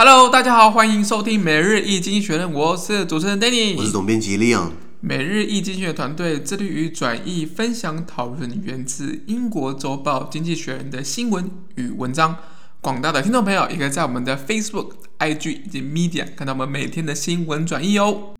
Hello，大家好，欢迎收听每日易经济学人，我是主持人 Danny，我是总编辑 Leon。每日易经济学团队致力于转译、分享、讨论源自英国周报《经济学人》的新闻与文章。广大的听众朋友也可以在我们的 Facebook、IG 以及 Media 看到我们每天的新闻转译哦。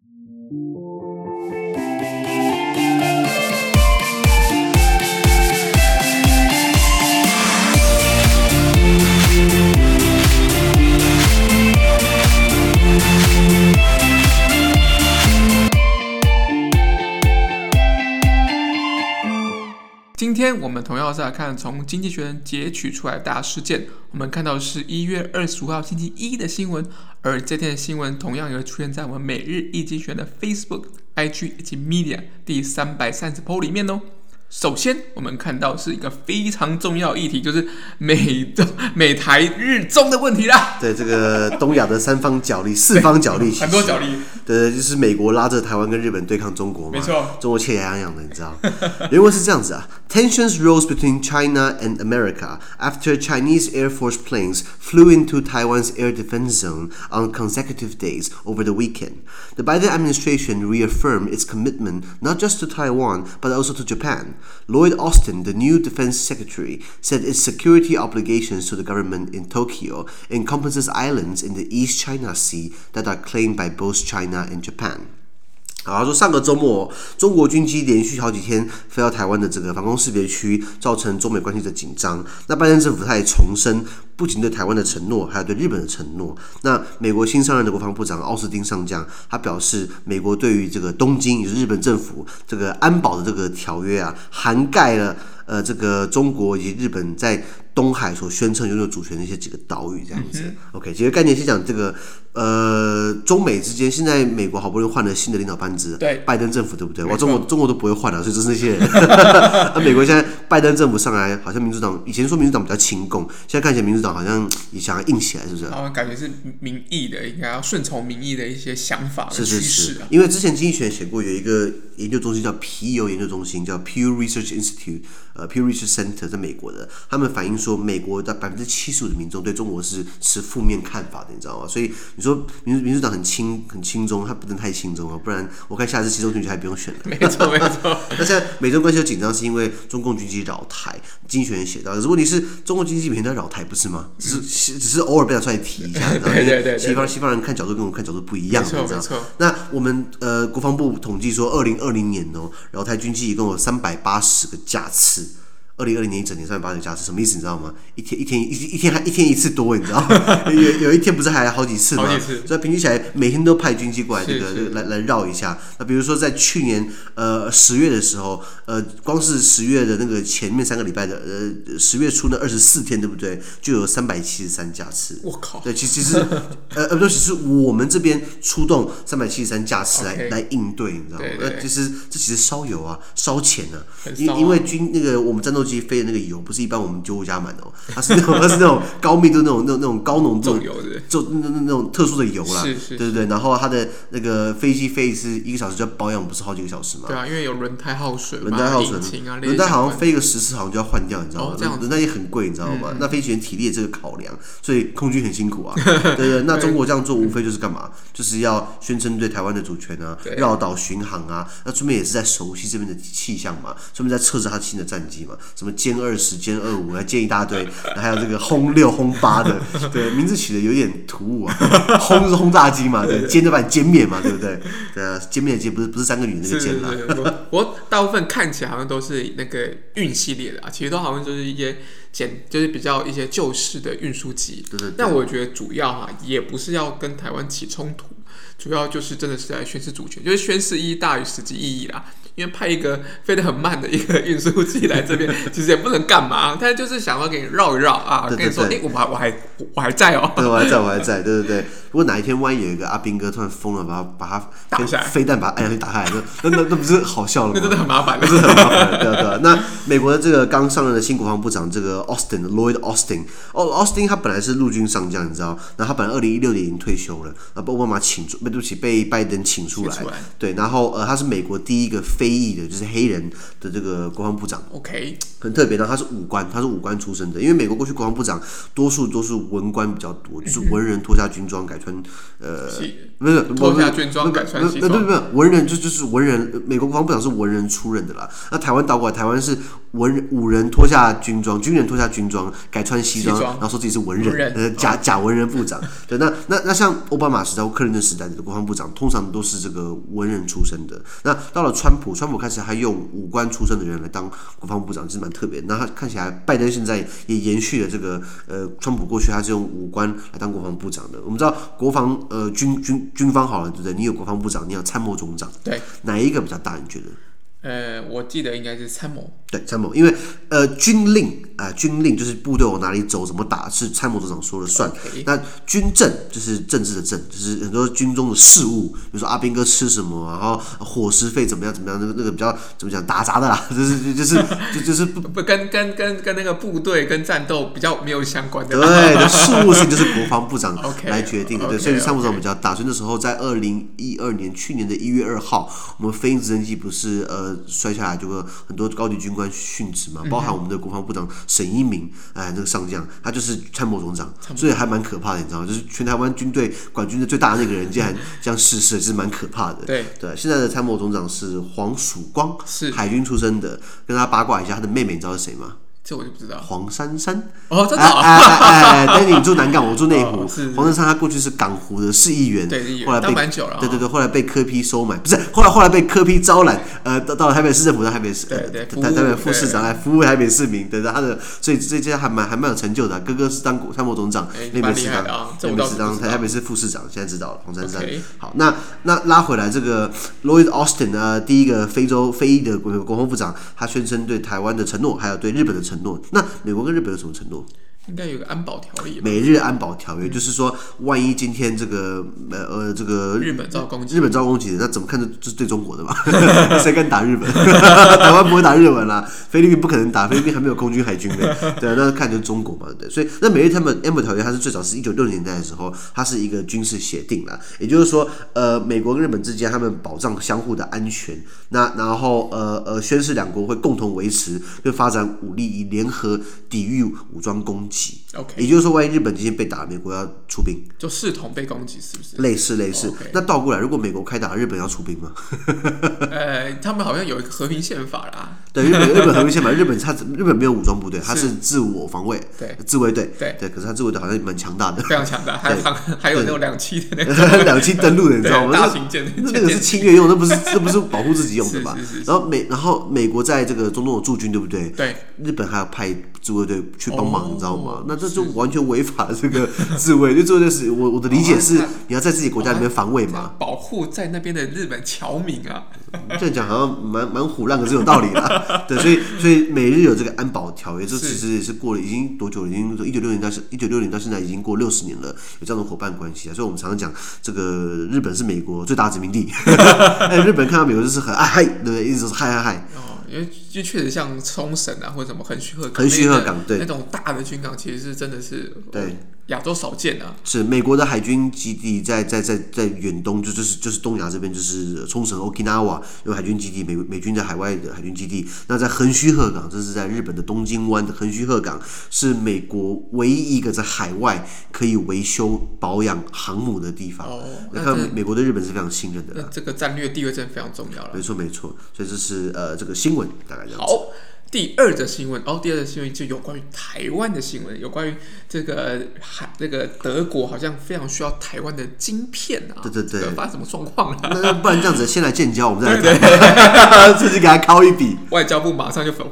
今天我们同样是来看从《经济学人》截取出来大事件。我们看到是一月二十五号星期一的新闻，而这天的新闻同样也会出现在我们每日一经济学的 Facebook、IG 以及 Media 第三百三十 p 里面哦。首先，我们看到是一个非常重要的议题，就是美中、美台日中的问题啦。对，这个东亚的三方角力、四方角力，很多角力。对，就是美国拉着台湾跟日本对抗中国嘛。没错，中国气痒痒的，你知道？原文是这样子啊：Tensions rose between China and America after Chinese Air Force planes flew into Taiwan's air defense zone on consecutive days over the weekend. The Biden administration reaffirmed its commitment not just to Taiwan but also to Japan. Lloyd Austin, the new defense secretary, said its security obligations to the government in Tokyo encompasses islands in the East China Sea that are claimed by both China and Japan. 好，他说上个周末，中国军机连续好几天飞到台湾的这个防空识别区，造成中美关系的紧张。那拜登政府他也重申， 不仅对台湾的承诺，还有对日本的承诺。那美国新上任的国防部长奥斯汀上将，他表示，美国对于这个东京，也就是日本政府这个安保的这个条约啊，涵盖了呃这个中国以及日本在东海所宣称拥有主权的一些几个岛屿这样子。嗯、OK，其实概念先讲这个。呃，中美之间现在美国好不容易换了新的领导班子，对，拜登政府对不对？哇，中国中国都不会换了，所以就是那些人。那美国现在拜登政府上来，好像民主党以前说民主党比较亲共，现在看起来民主党好像也想要硬起来，是不是？啊，感觉是民意的，应该要顺从民意的一些想法。是是是，因为之前经济学人写过有一个研究中心叫皮尤研究中心，叫 Pew Research Institute，呃，Pew Research Center 在美国的，他们反映说，美国的百分之七十五的民众对中国是持负面看法的，你知道吗？所以你说。民民主党很轻很轻中，他不能太轻中啊，不然我看下次其中选举还不用选了。没 错没错。那现在美中关系有紧张，是因为中共军机扰台。经济学人写到，可是问题是中共军机每天都在扰台，不是吗？只是只是偶尔被他出来提一下，对对 对。西方西方人看角度跟我们看角度不一样，没错没错。那我们呃国防部统计说，二零二零年哦，扰台军机一共有三百八十个架次。二零二零年一整年三百八十架次，什么意思？你知道吗？一天一天一一天还一天一次多，你知道吗？有有一天不是还好几次吗？好几次。所以平均起来，每天都派军机过来，这个来来绕一下。那比如说在去年呃十月的时候，呃，光是十月的那个前面三个礼拜的呃十月初那二十四天，对不对？就有三百七十三架次。我靠！对，其其实呃呃，不，其实我们这边出动三百七十三架次来来应对，你知道吗？那，其实这其实烧油啊，烧钱呢、啊。因、啊、因为军那个我们战斗机飞的那个油不是一般我们救护加满的哦，它是那种它是那种高密度那种那种那种高浓度油的，就那那那种特殊的油啦，是是是对对对。然后它的那个飞机飞一次一个小时就要保养，不是好几个小时嘛？对啊，因为有轮胎耗损，轮胎耗损，轮胎好像飞个十次好像就要换掉，你知道吗？哦、轮胎也很贵，你知道吗？嗯、那飞行员体力也这个考量，所以空军很辛苦啊。对对，对，那中国这样做无非就是干嘛？就是要宣称对台湾的主权啊，绕岛巡航啊，那顺便也是在熟悉这边的气象嘛，顺便在测试他新的战机嘛，什么歼二十。歼二五，还歼一大堆，还有这个轰六、轰八的，对，名字取的有点突兀啊。轰是轰炸机嘛，对，歼就把你歼灭嘛，对不对？对啊，歼灭的歼不是不是三个女那个歼啦。我大部分看起来好像都是那个运系列的啊，其实都好像就是一些简，就是比较一些旧式的运输机。对对。但我觉得主要哈、啊，也不是要跟台湾起冲突，主要就是真的是在宣示主权，就是宣示意义大于实际意义啦。因为派一个飞得很慢的一个运输机来这边，其实也不能干嘛，他就是想要给你绕一绕啊，跟你说，哎，我还我还我还在哦，对，我还在我还在，对对对。如果哪一天万一有一个阿兵哥突然疯了，把他把他打下来。飞弹把他按下去打下来，那那那那不是好笑了吗？那真的很麻烦，那是很麻烦，对对对。那美国的这个刚上任的新国防部长这个 Austin Lloyd Austin，哦，Austin 他本来是陆军上将，你知道，那他本来二零一六年已经退休了，那被奥巴马请出，对不起，被拜登请出来，出来。对，然后呃，他是美国第一个非裔的，就是黑人的这个国防部长。OK，很特别的，他是武官，他是武官出身的。因为美国过去国防部长多数都是文官比较多，就是文人脱下军装改穿，呃，不是脱下军装改穿西装，不不不，文人就就是文人。美国国防部长是文人出任的啦。那台湾倒过来，台湾是文人武人脱下军装，军人脱下军装改穿西装，然后说自己是文人，呃人，假假文人部长。对，那那那像奥巴马时代或克林顿时代的国防部长，通常都是这个文人出身的。那到了川普，川普开始还用武官出身的人来当国防部长，是蛮特别。那他看起来，拜登现在也延续了这个呃，川普过去他是用武官来当国防部长的。我们知道国防呃军军军方好了，对不对？你有国防部长，你有参谋总长，对，哪一个比较大？你觉得？呃，我记得应该是参谋。对，参谋，因为呃，军令、呃，军令就是部队往哪里走，怎么打，是参谋总长说了算。那军政就是政治的政，就是很多军中的事务，比如说阿兵哥吃什么，然后伙食费怎么样怎么样，那个那个比较怎么讲打杂的啦，就是就是就就是不不跟跟跟跟那个部队跟战斗比较没有相关的。对，的事务性就是国防部长 来决定的。对，所以参谋长比较大。Okay. 所以那时候在二零一二年，去年的一月二号，我们飞鹰直升机不是呃摔下来，就会很多高级军官殉职嘛。包含我们的国防部长沈一鸣，哎，那个上将，他就是参谋总长，所以还蛮可怕的，你知道吗？就是全台湾军队管军的最大的那个人，竟然 这样逝世，是蛮可怕的。对对，现在的参谋总长是黄曙光，是海军出身的。跟他八卦一下，他的妹妹你知道是谁吗？这我就不知道。黄珊珊哦，真的啊！哎哎哎，但是你住南港，我住内湖。黄珊珊她过去是港湖的市议员，对，后来被蛮久了、哦。对对对，后来被科批收买，不是，后来后来被科批招揽，呃，到到了台北市政府当台北市，对对，台台北副市长来服务台北市民，对他的，所以这些还蛮还蛮有成就的、啊。哥哥是当参谋总长，那边是当妹妹是当台台北市副市长，现在知道了。黄珊珊.好，那那拉回来这个 Lloyd Austin 呢，第一个非洲非裔的国国防部长，他宣称对台湾的承诺，还有对日本的承承诺。那美国跟日本有什么承诺？应该有个安保条例。美日安保条约、嗯、就是说，万一今天这个呃呃这个日本遭攻击，日本遭攻击，那怎么看这是对中国的嘛？谁敢打日本？台湾不会打日本啦，菲律宾不可能打，菲律宾还没有空军海军呢。对啊，那看就是中国嘛，对。所以那美日他们安保条约，它是最早是一九六零年代的时候，它是一个军事协定啦。也就是说，呃，美国跟日本之间他们保障相互的安全，那然后呃呃宣誓两国会共同维持跟发展武力，以联合抵御武装攻击。OK，也就是说，万一日本今天被打，美国要出兵，就视同被攻击，是不是？类似类似。Okay. 那倒过来，如果美国开打，日本要出兵吗？呃，他们好像有一个和平宪法啦。对，日本日本和平宪法，日本他日本没有武装部队，他是自我防卫，对，自卫队，对对。可是他自卫队好像蛮强大的，非常强大，还有还有那种两栖的那个 两栖登陆的，你知道吗？大型舰，那那个是侵略用，那不是那不是保护自己用的吧？然后美然后美国在这个中东有驻军，对不对？对。日本还要派自卫队去帮忙，你知道吗？那这就完全违法这个 自卫，就自卫队是我我的理解是，你要在自己国家里面防卫嘛，保护在那边的日本侨民啊。这样讲好像蛮蛮虎烂，可是有道理啦。对，所以所以美日有这个安保条约，这其实也是过了已经多久了？已经一九六零到一九六零到现在已经过六十年了，有这样的伙伴关系啊。所以我们常常讲，这个日本是美国最大殖民地，哎，日本看到美国就是很哎嗨，对不对？一直都是嗨嗨嗨。因为就确实像冲绳啊，或者什么横须贺港，横须贺港对。那种大的军港，其实是真的是对亚洲少见啊。是美国的海军基地在在在在远东，就就是就是东亚这边，就是冲绳 Okinawa 有海军基地，美美军在海外的海军基地。那在横须贺港，这是在日本的东京湾的横须贺港，是美国唯一一个在海外可以维修保养航母的地方。哦，那看美国对日本是非常信任的。那这个战略地位真的非常重要了。没错没错，所以这是呃这个新闻。大概这样子。好，第二则新闻哦，第二则新闻就有关于台湾的新闻，有关于这个海，那个德国好像非常需要台湾的晶片啊。对对对，发生什么状况了？那不然这样子，先来建交，我们再来谈，自己给他敲一笔。外交部马上就否，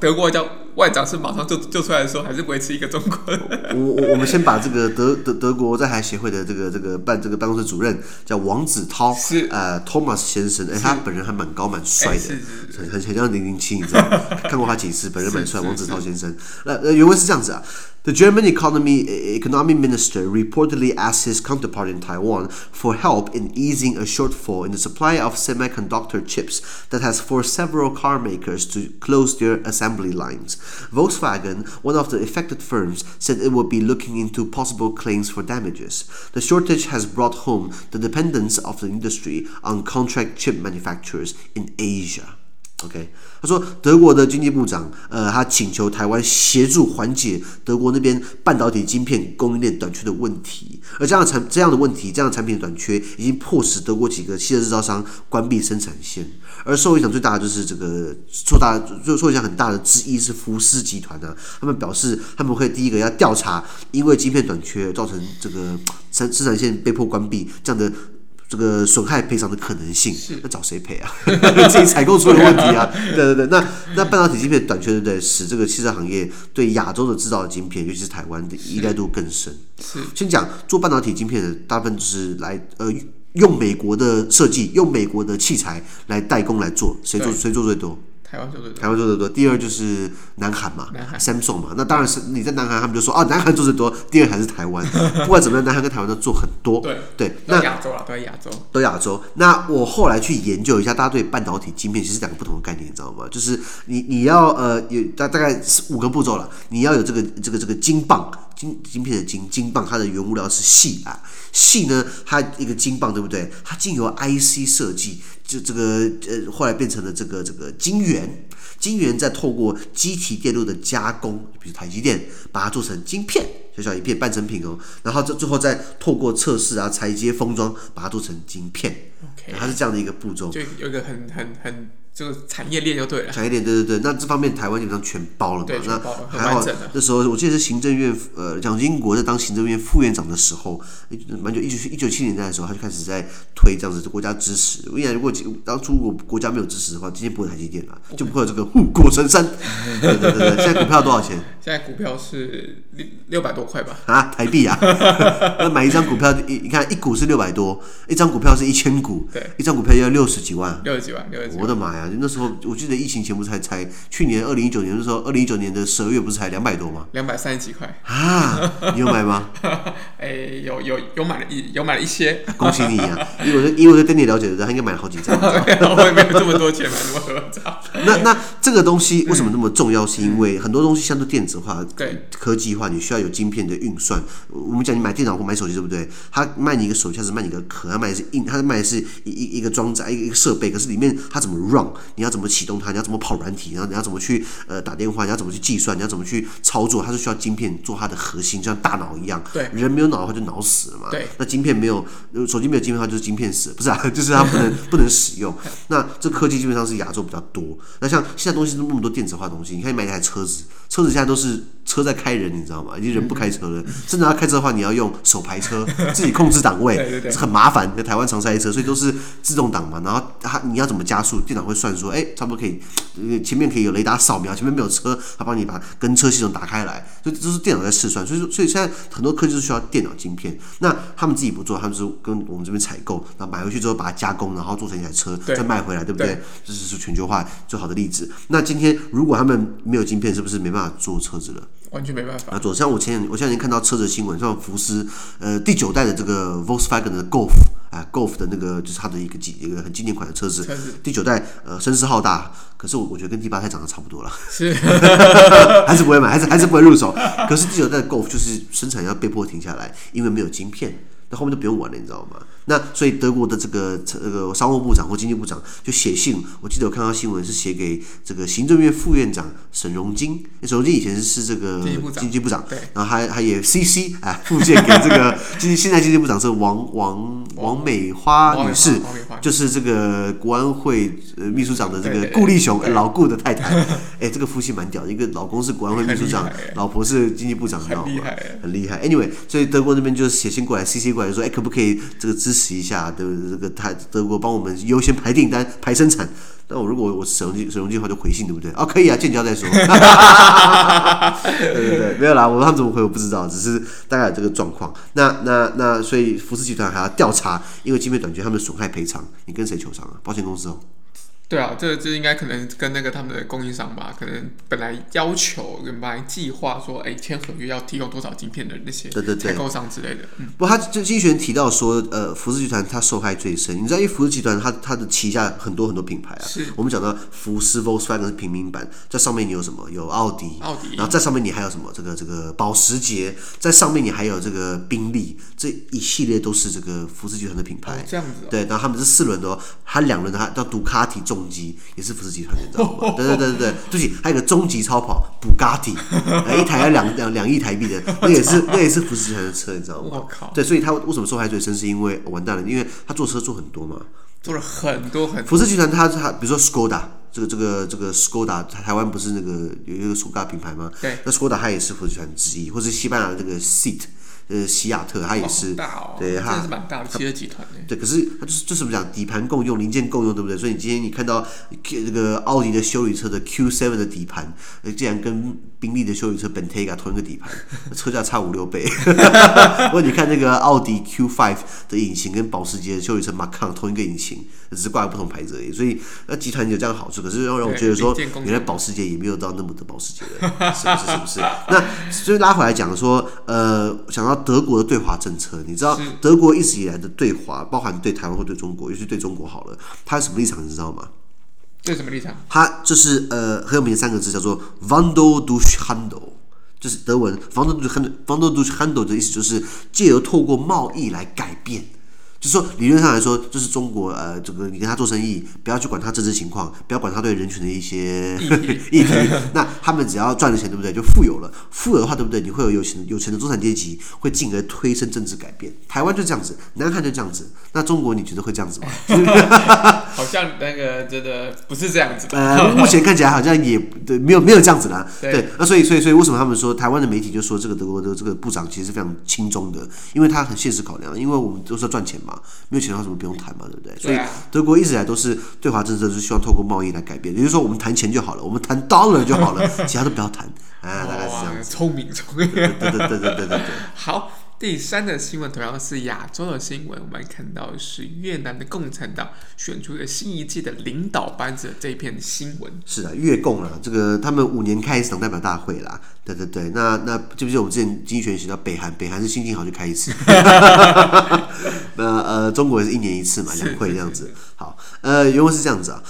德国外交外长是马上就就出来说，还是维持一个中国的？我我我们先把这个德德德国在台协会的这个这个办这个办公室主任叫王子涛，是呃 Thomas 先生，哎，他本人还蛮高蛮帅的，是很很很像零零七，你知道吗？看过他几次，本人蛮帅，王子涛先生。那呃原文是这样子啊。The German economy economy minister reportedly asked his counterpart in Taiwan for help in easing a shortfall in the supply of semiconductor chips that has forced several car makers to close their assembly lines. Volkswagen, one of the affected firms, said it would be looking into possible claims for damages. The shortage has brought home the dependence of the industry on contract chip manufacturers in Asia. OK，他说德国的经济部长，呃，他请求台湾协助缓解德国那边半导体晶片供应链短缺的问题，而这样产这样的问题，这样的产品短缺，已经迫使德国几个汽车制造商关闭生产线，而受影响最大的就是这个受大就受影响很大的之一是福斯集团呢、啊，他们表示他们会第一个要调查，因为晶片短缺造成这个生生产线被迫关闭这样的。这个损害赔偿的可能性，那找谁赔啊？自己采购出了问题啊！对对对，那那半导体晶片短缺，对不对？使这个汽车行业对亚洲的制造的晶片，尤其是台湾的依赖度更深。是，先讲做半导体晶片的，大部分就是来呃用美国的设计，用美国的器材来代工来做，谁做谁做最多？台湾做的多，台湾做的多。第二就是南韩嘛，南韩，Samsung 嘛。那当然是你在南韩，他们就说啊，南韩做的多。第二还是台湾。不管怎么样，南韩跟台湾都做很多。对对，那亚洲啊，都在亚洲。都亚洲。那我后来去研究一下，大家对半导体晶片其实两个不同的概念，你知道吗？就是你你要呃有大大概是五个步骤了。你要有这个这个这个金棒，晶晶片的晶晶棒，它的原物料是细啊，细呢，它一个晶棒对不对？它经由 IC 设计。就这个呃，后来变成了这个这个晶圆，晶圆再透过机体电路的加工，比如台积电把它做成晶片，小小一片半成品哦，然后这最后再透过测试啊、裁接、封装，把它做成晶片。OK，它是这样的一个步骤，就有一个很很很。这个产业链就对了，产业链对对对，那这方面台湾基本上全包了嘛，对，那包了还好，那时候我记得是行政院呃蒋经国在当行政院副院长的时候，蛮久一九一九七零年代的时候，他就开始在推这样子国家支持。我想如果当初我国家没有支持的话，今天不会台积电了，就不会有这个 护国神山。对对对对，现在股票多少钱？现在股票是六六百多块吧？啊，台币啊！那买一张股票一你看一股是六百多，一张股票是一千股，对，一张股票要六十几万，六十几万，六十几万，我的妈呀！那时候我记得疫情前不是才才去年二零一九年的时候，二零一九年的十二月不是才两百多吗？两百三十几块啊！你有买吗？哎，有有有买了一有买了一些，恭喜你啊！因为我因为我对你了解的人，他应该买了好几张。我也没有这么多钱买那么多张。那那这个东西为什么那么重要？是因为很多东西相对电子化、对科技化，你需要有晶片的运算。我们讲你买电脑或买手机，对不对？他卖你一个手机，还是卖你一个壳？他卖的是硬，他卖的是一一一个装载一个设备，可是里面他怎么 run？你要怎么启动它？你要怎么跑软体？然后你要怎么去呃打电话？你要怎么去计算？你要怎么去操作？它是需要晶片做它的核心，就像大脑一样。对，人没有脑的话就脑死了嘛。对，那晶片没有，手机没有晶片的话就是晶片死了，不是啊？就是它不能 不能使用。那这科技基本上是亚洲比较多。那像现在东西都那么多电子化东西，你看你买一台车子，车子现在都是车在开人，你知道吗？已经人不开车了。甚至要开车的话，你要用手排车，自己控制档位，对对对，是很麻烦。在台湾常塞车，所以都是自动挡嘛。然后它你要怎么加速，电脑会算说，哎，差不多可以。前面可以有雷达扫描，前面没有车，它帮你把跟车系统打开来，所以这是电脑在试算。所以说，所以现在很多科技是需要电脑晶片。那他们自己不做，他们是跟我们这边采购，然后买回去之后把它加工，然后做成一台车再卖回来，对不对？这是全球化最好的例子。那今天如果他们没有晶片，是不是没办法做车子了？完全没办法。啊，左像我前我现在已经看到车子新闻，像福斯呃第九代的这个 Volkswagen 的 Golf。啊，Golf 的那个就是它的一个经一个很经典款的车子，车子第九代，呃，声势浩大。可是我我觉得跟第八代长得差不多了，是，还是不会买，还是还是不会入手。可是第九代的 Golf 就是生产要被迫停下来，因为没有晶片。那后面就不用玩了，你知道吗？那所以德国的这个这个商务部长或经济部长就写信，我记得我看到新闻是写给这个行政院副院长沈荣金，沈荣金以前是这个经济部长，对，然后还还也 CC 哎附件给这个 经现在经济部长是王王王美花女士，就是这个国安会呃秘书长的这个顾立雄老顾的太太，哎，这个夫妻蛮屌，一个老公是国安会秘书长，老婆是经济部长，你知道吗？很厉害，很厉害。Anyway，所以德国那边就写信过来，CC。过来说，哎，可不可以这个支持一下？对不对？这个他德国帮我们优先排订单、排生产。那我如果我沈荣津沈荣津的话就回信，对不对？哦，可以啊，建交再说。对对对，没有啦，我他们怎么回我不知道，只是大概这个状况。那那那，所以福斯集团还要调查，因为晶片短缺，他们损害赔偿，你跟谁求偿啊？保险公司哦。对啊，这这应该可能跟那个他们的供应商吧，可能本来要求原来计划说，哎，签合约要提供多少晶片的那些采购商之类的。对对对嗯、不，他就经济学人提到说，呃，福斯集团它受害最深。你知道，因为福斯集团它它的旗下很多很多品牌啊。是。我们讲到福斯 Volkswagen 是平民版，在上面你有什么？有奥迪。奥迪。然后在上面你还有什么？这个这个保时捷，在上面你还有这个宾利，这一系列都是这个福斯集团的品牌。哦、这样子、哦。对，然后他们是四轮的哦，还两轮的，他叫杜卡迪重机，也是。福斯集团，你知道吗？对对对对对，对不起，还有个终极超跑布加迪，一台要两两两亿台币的，那也是 那也是福斯集团的车，你知道吗？我靠！对，所以他为什么受害最深？是因为完蛋了，因为他做车做很多嘛，做了很多很多。福斯集团他他比如说 Skoda，这个这个这个 Skoda，台湾不是那个有一个 Skoda 品牌吗？对，那 Skoda 它也是福斯集团之一，或是西班牙的这个 Seat。呃，西亚特它也是，哦哦、对，它是蛮大的汽车集团的。对，可是它就是就是怎么讲，底盘共用，零件共用，对不对？所以你今天你看到这个奥迪的修理车的 Q7 的底盘，竟然跟宾利的修理车 Bentayga 同一个底盘，车价差五六倍。不过你看那个奥迪 Q5 的引擎跟保时捷的修理车 Macan 同一个引擎，只是挂了不同牌子而已。所以那集团有这样的好处，可是让让我觉得说，原来保时捷也没有到那么的保时捷的，是不是？是不是？那所以拉回来讲说，呃，想到。德国的对华政策，你知道德国一直以来的对华，包含对台湾或对中国，尤其对中国好了，他有什么立场？你知道吗？对什么立场？他就是呃很有名的三个字，叫做 “Wandel durch Handel”，就是德文 “Wandel durch Handel”，“Wandel durch Handel” 的意思就是借由透过贸易来改变。就是说，理论上来说，就是中国呃，这个你跟他做生意，不要去管他政治情况，不要管他对人群的一些 议题。那他们只要赚了钱，对不对？就富有了。富有的话，对不对？你会有有钱有钱的中产阶级，会进而推升政治改变。台湾就这样子，南韩就这样子。那中国你觉得会这样子吗？好像那个真的不是这样子。呃，目前看起来好像也对，没有没有这样子啦。对，那所以所以所以为什么他们说台湾的媒体就说这个德国的这个部长其实是非常轻松的？因为他很现实考量，因为我们都是要赚钱嘛。没有钱的话，什么不用谈嘛？对不对？所以德国一直以来都是对华政策，是希望透过贸易来改变。也就是说，我们谈钱就好了，我们谈 dollar 就好了，其他都不要谈。啊，大概是这样子。聪明，聪明。对对对对对对对。好。第三的新闻同样是亚洲的新闻，我们看到的是越南的共产党选出了新一届的领导班子的这一篇新闻。是的，越共啊，这个他们五年开一次党代表大会啦。对对对，那那记不记得我们之前经济学写到北韩？北韩是心情好就开一次。那呃，中国也是一年一次嘛，两会这样子。好，呃，原文是这样子啊。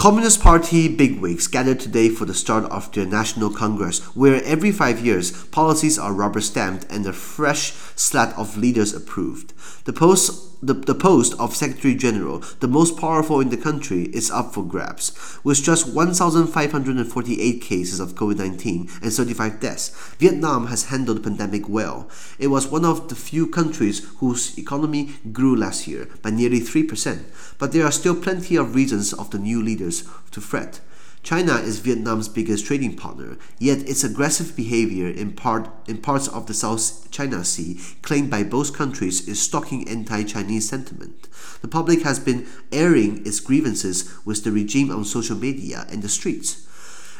Communist Party bigwigs gathered today for the start of their National Congress, where every five years policies are rubber stamped and a fresh slate of leaders approved. The post the, the post of Secretary General, the most powerful in the country, is up for grabs. With just 1,548 cases of COVID 19 and 35 deaths, Vietnam has handled the pandemic well. It was one of the few countries whose economy grew last year by nearly 3%, but there are still plenty of reasons of the new leaders to fret. China is Vietnam's biggest trading partner, yet its aggressive behavior in, part, in parts of the South China Sea, claimed by both countries, is stoking anti Chinese sentiment. The public has been airing its grievances with the regime on social media and the streets.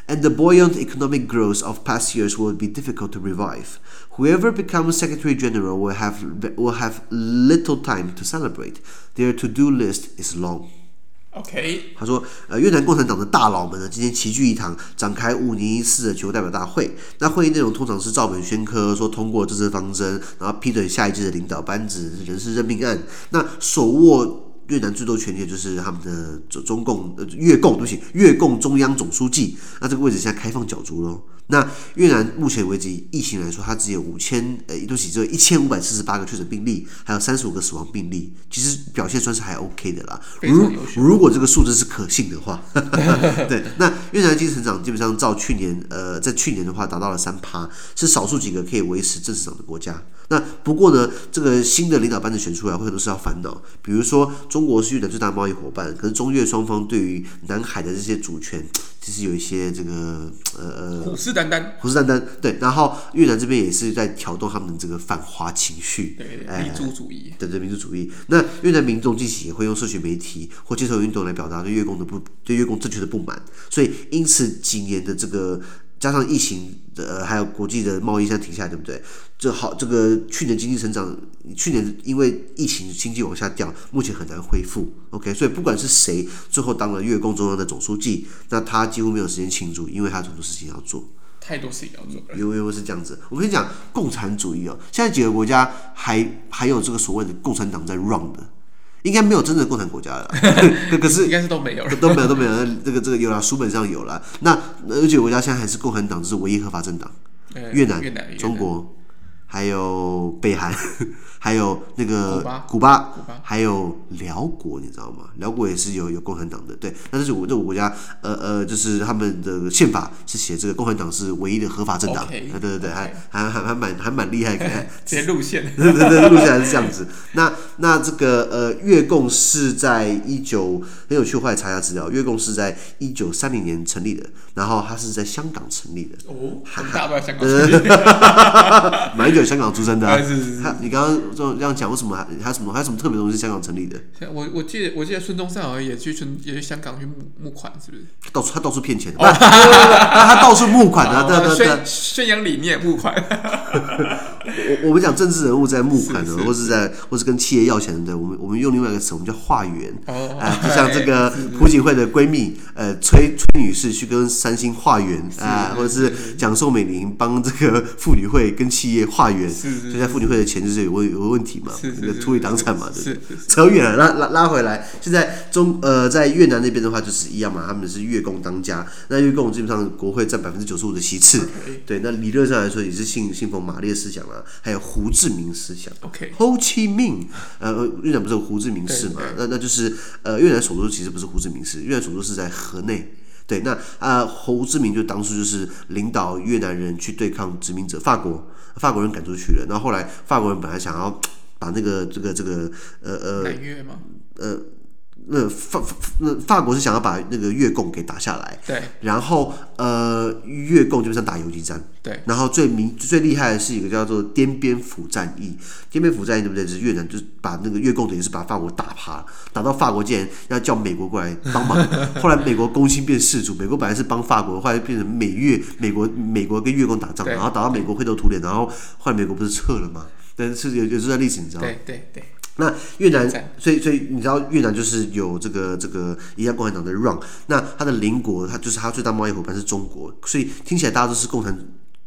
And the buoyant economic growth of past years will be difficult to revive. Whoever becomes Secretary General will have, will have little time to celebrate. Their to do list is long. OK，他说，呃，越南共产党的大佬们呢，今天齐聚一堂，展开五年一次的全国代表大会。那会议内容通常是照本宣科，说通过这次方针，然后批准下一届的领导班子人事任命案。那手握越南最多权力就是他们的中中共呃越共，对不起，越共中央总书记。那这个位置现在开放角逐喽。那越南目前为止疫情来说，它只有五千呃，对不起，只有一千五百四十八个确诊病例，还有三十五个死亡病例，其实表现算是还 OK 的啦。如如果这个数字是可信的话，对，那越南经济成长基本上照去年呃，在去年的话达到了三趴，是少数几个可以维持正成长的国家。那不过呢，这个新的领导班子选出来会很多事要烦恼，比如说中国是越南最大贸易伙伴，可是中越双方对于南海的这些主权。其实有一些这个呃呃虎视眈眈，虎视眈眈，对。然后越南这边也是在挑动他们的这个反华情绪，对民族主义，对对，民族主义。那越南民众近期也会用社群媒体或街头运动来表达对越共的不对越共政权的不满，所以因此几年的这个。加上疫情的，呃，还有国际的贸易现在停下来，对不对？这好，这个去年经济成长，去年因为疫情经济往下掉，目前很难恢复。OK，所以不管是谁最后当了越共中央的总书记，那他几乎没有时间庆祝，因为他有很多事情要做，太多事情要做。因为因为是这样子，我跟你讲，共产主义哦，现在几个国家还还有这个所谓的共产党在 run 的。应该没有真正的共产国家了，可是应该是都没有了，都没有都没有。那这个这个有了，书本上有了。那而且国家现在还是共产党，是唯一合法政党。越南、越南、中国，还有北韩，还有那个古巴、古巴、古巴，还有辽国，你知道吗？辽国也是有有共产党的。对，那这是我这个国家，呃呃，就是他们的宪法是写这个共产党是唯一的合法政党。对对对，还还还还蛮还蛮厉害，看这些路线，对 对对，路线还是这样子。那那这个呃，越共是在一九很有趣，后来查一下资料，越共是在一九三零年成立的，然后它是在香港成立的。哦，大家都在香港成立。蛮久香港出生的、啊，是是是他你刚刚这这样讲，为什么还还什么还有什么特别东西是香港成立的？我我记得我记得孙中山好像也去春也去香港去募募款，是不是？到处他到处骗钱，那、他到处募款啊，对对对，宣扬理念募款。我我们讲政治人物在募款的，或是在或是跟企业要钱的，我们我们用另外一个词，我们叫化缘。哦，啊，就像这个朴槿惠的闺蜜呃崔崔女士去跟三星化缘啊，或者是讲宋美龄帮这个妇女会跟企业化缘，所以在妇女会的钱就是有问有问题嘛，那个土里党产嘛，对，扯远了，拉拉拉回来。现在中呃在越南那边的话就是一样嘛，他们是越共当家，那越共基本上国会占百分之九十五的席次，对，那理论上来说也是信信奉马列思想啊，还有胡志明思想，Ho Chi Minh，呃，越南不是有胡志明市嘛？那那就是呃越南首都其实不是胡志明市，越南首都是在河内。对，那啊，胡志明就当初就是领导越南人去对抗殖民者法国，法国人赶出去了。然后后来法国人本来想要把那个这个这个呃呃，南越吗？呃。那法那法国是想要把那个越共给打下来，对，然后呃越共基本上打游击战，对，然后最明最厉害的是一个叫做滇边府战役，滇边府战役对不对？就是越南就是把那个越共等于是把法国打趴，打到法国竟然要叫美国过来帮忙，后来美国攻心变事主，美国本来是帮法国，后来变成美越美国美国跟越共打仗，然后打到美国灰头土脸，然后后来美国不是撤了吗？但是有有这段历史你知道吗？对对对。那越南，所以所以你知道越南就是有这个这个一样共产党的 run，那它的邻国，它就是它最大贸易伙伴是中国，所以听起来大家都是共产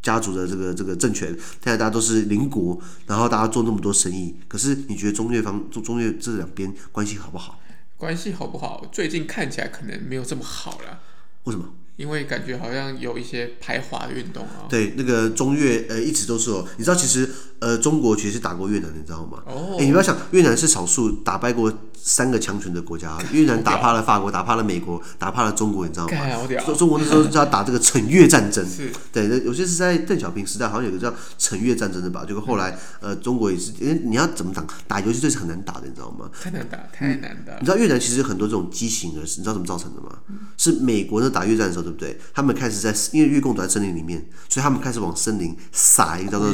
家族的这个这个政权，听起来大家都是邻国，然后大家做那么多生意，可是你觉得中越方中中越这两边关系好不好？关系好不好？最近看起来可能没有这么好了。为什么？因为感觉好像有一些排华的运动啊。对，那个中越呃一直都是哦，你知道其实呃中国其实打过越南，你知道吗？哦。哎，你不要想，越南是少数打败过三个强权的国家。越南打怕了法国，打怕了美国，打怕了中国，你知道吗？中中国那时候就要打这个惩越战争。是。对，那有些是在邓小平时代，好像有个叫惩越战争的吧？结果后来呃中国也是，因为你要怎么打打游击队是很难打的，你知道吗？太难打，太难打。你知道越南其实很多这种畸形的，你知道怎么造成的吗？是美国呢打越战的时候，对不对？他们开始在因为月供躲在森林里面，所以他们开始往森林撒一个叫做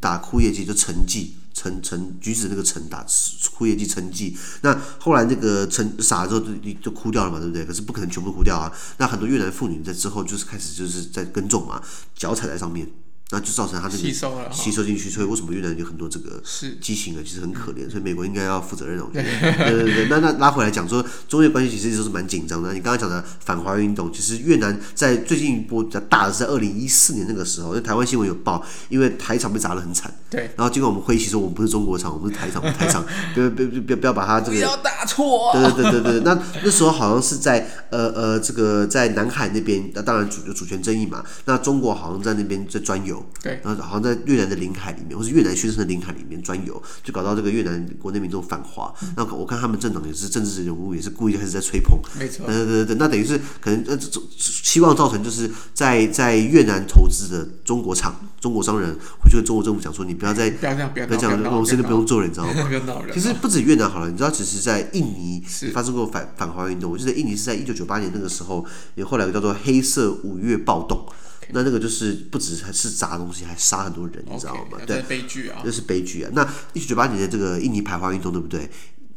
打枯叶剂，就沉剂，橙橙橘子那个橙打枯叶剂橙剂。那后来那个橙撒了之后就就枯掉了嘛，对不对？可是不可能全部枯掉啊。那很多越南妇女在之后就是开始就是在耕种嘛，脚踩在上面。那就造成他这个吸收了，吸收进去，所以为什么越南有很多这个畸形的，其实很可怜，所以美国应该要负责任。我觉得，对对对。那那拉回来讲说，中越关系其实一直都是蛮紧张的。你刚刚讲的反华运动，其实越南在最近一波比较大的是在二零一四年那个时候，台湾新闻有报，因为台厂被砸得很惨。对。然后经过我们会议说，我们不是中国厂，我们是台厂，台厂，别别别别不要把它这个不要打错。对对对对对。那那时候好像是在呃呃这个在南海那边，那当然主主权争议嘛。那中国好像在那边在钻油。对。然后好像。在越南的领海里面，或是越南宣称的领海里面专有，就搞到这个越南国内民众反华。嗯、那我看他们政党也是政治人物，也是故意开始在吹捧。没错，对对对，那等于是可能呃，希望造成就是在在越南投资的中国厂、中国商人会去跟中国政府讲说，你不要再不要这样，不要这样，我们现在不用做了，你知道吗？其实不止越南好了，你知道，只是在印尼也发生过反反华运动。我记得印尼是在一九九八年那个时候，也后来有叫做黑色五月暴动。那那个就是不只是是砸东西，还杀很多人.你知道吗？对，悲剧啊，那是悲剧啊。那一九九八年的这个印尼排华运动，对不对？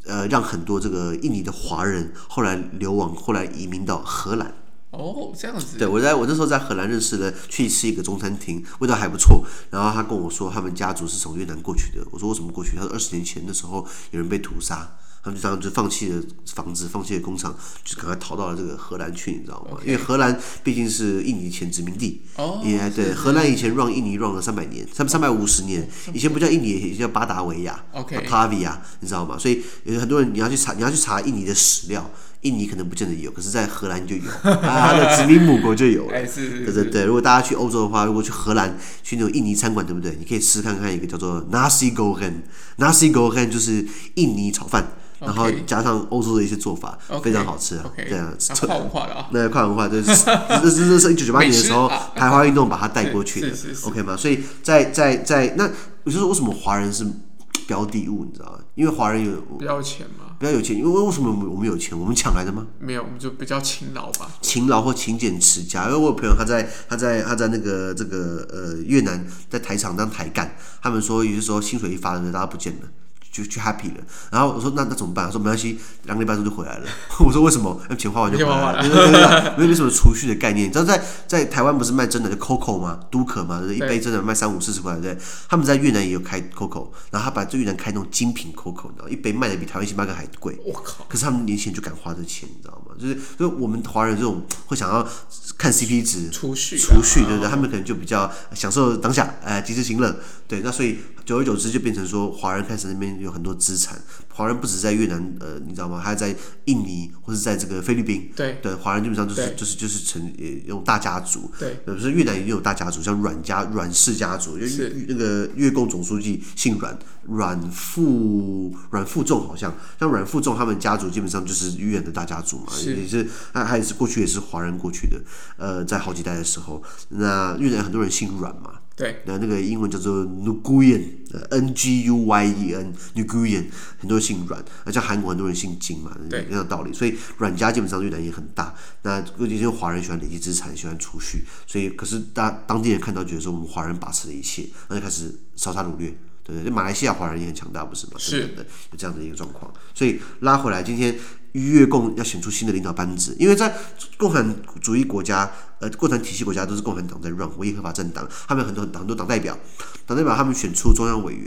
呃，让很多这个印尼的华人后来流亡，后来移民到荷兰。哦，这样子。对，我在我那时候在荷兰认识的，去吃一个中餐厅，味道还不错。然后他跟我说，他们家族是从越南过去的。我说为什么过去？他说二十年前的时候有人被屠杀。他们就这样就放弃了房子，放弃了工厂，就赶快逃到了这个荷兰去，你知道吗.因为荷兰毕竟是印尼前殖民地。哦。也对，荷兰以前 run 印尼 run 了三百年，三三百五十年。以前不叫印尼，也叫巴达维亚。OK。巴达维亚，你知道吗？所以有很多人你要去查，你要去查印尼的史料，印尼可能不见得有，可是在荷兰就有，啊，它的殖民母国就有了。对对对，如果大家去欧洲的话，如果去荷兰去那种印尼餐馆，对不对？你可以吃看看一个叫做 Nasi Goreng，Nasi Goreng 就是印尼炒饭。然后加上欧洲的一些做法，okay, 非常好吃啊。对啊，跨文化的啊，那跨文化，就是这是这是一九九八年的时候，排华运动把它带过去的，OK 吗？所以在在在那，我就说为什么华人是标的物，你知道吗？因为华人有比较有钱嘛，比较有钱，因为为什么我们我们有钱？我们抢来的吗？没有，我们就比较勤劳吧，勤劳或勤俭持家。因为我有朋友他在他在他在那个这个呃越南在台厂当台干，他们说有些时候薪水一发的时候，大家不见了。就去 happy 了，然后我说那那怎么办？他说没关系，两个礼拜之后就回来了。我说为什么？那钱花完就回来了，没有 没什么储蓄的概念。你知道在在台湾不是卖真的的 Coco 吗？都可嘛，一杯真的卖三五四十块，对不对？他们在越南也有开 Coco，然后他把这越南开那种精品 Coco，然后一杯卖的比台湾星巴克还贵。我靠！可是他们年轻人就敢花这钱，你知道吗？就是就是我们华人这种会想要看 CP 值储蓄储蓄，对不对？他们可能就比较享受当下，哎，及时行乐。对，那所以久而久之就变成说，华人开始那边有很多资产。华人不止在越南，呃，你知道吗？还在印尼或者在这个菲律宾。对对，华人基本上就是就是就是成呃用大家族。对，比如说越南也有大家族，像阮家阮氏家族，就是那个越共总书记姓阮，阮富阮富仲好像，像阮富仲他们家族基本上就是越南的大家族嘛，是也是他他也是过去也是华人过去的，呃，在好几代的时候，那越南很多人姓阮嘛。对，那那个英文叫做 Nguyen，N G U Y E N，Nguyen，很多人姓阮，而像韩国很多人姓金嘛，对，一样的道理。所以阮家基本上越南也很大。那尤其是华人喜欢累积资产，喜欢储蓄，所以可是大当地人看到觉得说我们华人把持了一切，那就开始烧杀掳掠，对不对？马来西亚华人也很强大，不是吗？是的，有这样的一个状况。所以拉回来，今天。越共要选出新的领导班子，因为在共产主义国家，呃，共产体系国家都是共产党在 run 唯一合法政党，他们有很多很多党代表，党代表他们选出中央委员，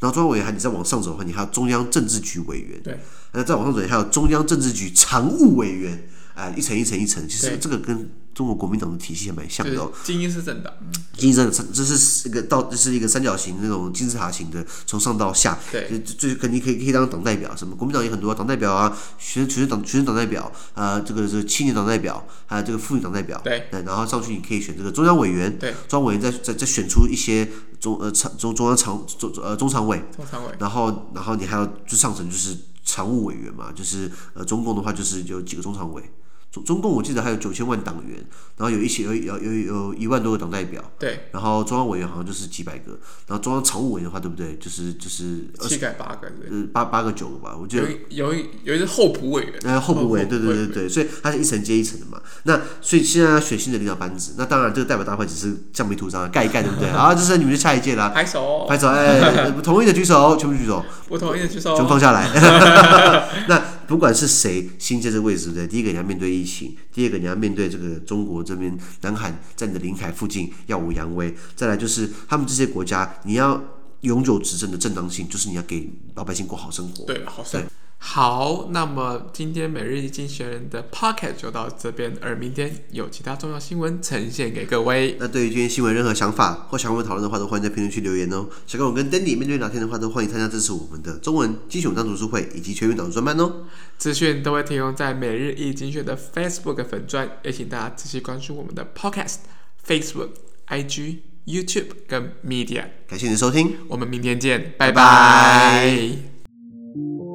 然后中央委员还你再往上走的话，你还有中央政治局委员，对，那再往上走还有中央政治局常务委员，啊、呃，一层一层一层，其实这个跟。中国国民党的体系也蛮像的哦，精英是政党，精英政党，这是一个到这是一个三角形那种金字塔形的，从上到下，对，就肯定可以可以当党代表，什么国民党也很多党代表啊，学生学生党学生党代表啊、呃，这个是青年党代表，还有这个妇女党代表，对，然后上去你可以选这个中央委员，对，中央委员再再再选出一些中呃常中中央常中呃中常委，中常委，然后然后你还要最上层就是常务委员嘛，就是呃中共的话就是有几个中常委。中中共我记得还有九千万党员，然后有一些有有有有一万多个党代表，对，然后中央委员好像就是几百个，然后中央常务委员的话，对不对？就是就是七改八个，呃八八个九个吧，我记得有有一有一个候补委员，呃候补委员，对对对对，所以它是一层接一层的嘛。那所以现在要选新的领导班子，那当然这个代表大会只是橡皮图章盖一盖，对不对？啊，这是你们就下一届啦，拍手拍手，哎，不同意的举手，全部举手，不同意的举手，全部放下来。那。不管是谁新接这个位置，对不对？第一个你要面对疫情，第二个你要面对这个中国这边南韩在你的领海附近耀武扬威，再来就是他们这些国家你要永久执政的正当性，就是你要给老百姓过好生活。对，好生活。好，那么今天每日一经济学人的 Pocket 就到这边，而明天有其他重要新闻呈现给各位。那对于今天新闻任何想法或想跟我们讨论的话，都欢迎在评论区留言哦。想跟我跟 Danny 面对聊天的话，都欢迎参加支持我们的中文精选文章读书会以及全民导读专班哦。资讯都会提供在每日一经济学的 Facebook 粉专，也请大家仔细关注我们的 Podcast、Facebook、IG、YouTube 跟 Media。感谢你的收听，我们明天见，拜拜。拜拜。